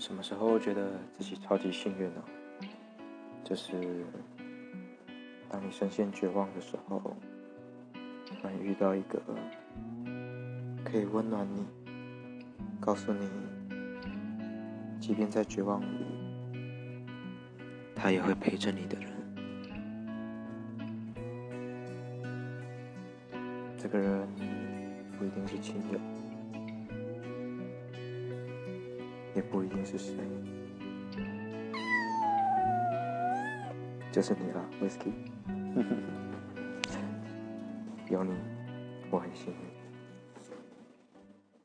什么时候觉得自己超级幸运呢？就是当你深陷绝望的时候，突然遇到一个可以温暖你、告诉你，即便在绝望里，他也会陪着你的人。这个人不一定是亲友。也不一定是谁，就是你了，Whisky。有你，我很幸运。